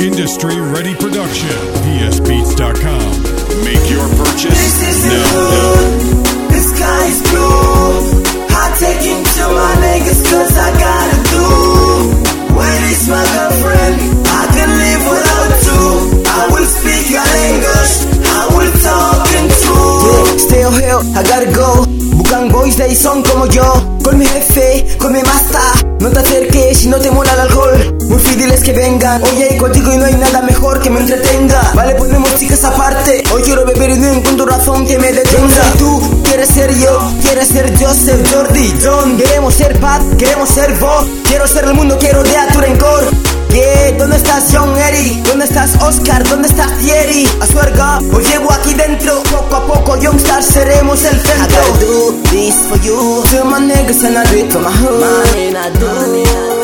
Industry ready production. PSBeats.com. Make your purchase This is the now. hood. The sky is blue. I take him to my niggas cause I gotta do. Where is my girlfriend? I can live without you. I will speak your English. I will talk in true. Yeah, still here, I gotta go. Boys de ahí son como yo. Con mi jefe, con mi master. No te acerques si no te mola el alcohol. Muy fieles que vengan. Oye, contigo y no hay nada mejor que me entretenga. Vale, ponemos chicas aparte. Hoy quiero beber y no encuentro razón que me detenga. Y tú quieres ser yo, quieres ser Joseph, Jordi, John. Queremos ser Pat, queremos ser vos. Quiero ser el mundo, quiero de tu rencor. Yeah, ¿dónde estás John Eri? ¿Dónde estás Oscar? ¿Dónde estás Thierry? A suerga, os llevo aquí dentro Poco a poco Youngstar seremos el this for you. To my niggas and I do it for my hood. Man, I do This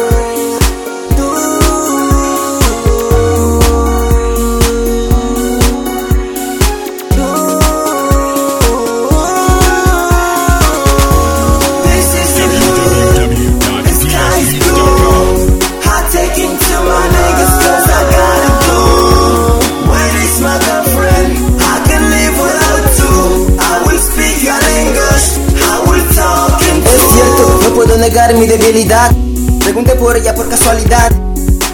negar mi debilidad. Pregunté por ella por casualidad.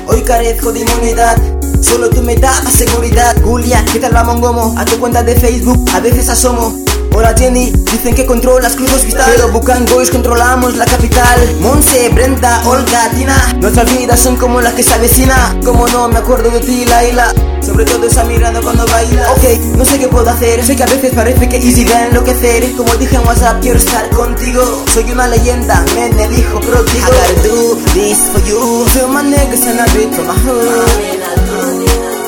Hoy carezco de inmunidad. Solo tú me la seguridad. Julia, ¿qué tal la mongomo? A tu cuenta de Facebook. A veces asomo Hola Jenny, dicen que controlas crudos cristal Pero Bucan Boys controlamos la capital. Monse, Brenda, Olga, Tina. Nuestras vidas son como las que se avecina. Como no me acuerdo de ti, Laila. Sobre todo esa mirada cuando baila Ok, no sé qué puedo hacer. Sé que a veces parece que easy va a enloquecer. Como dije en WhatsApp, quiero estar contigo. Soy una leyenda, men, el hijo pródigo I gotta do this for you. To my niggas and I hood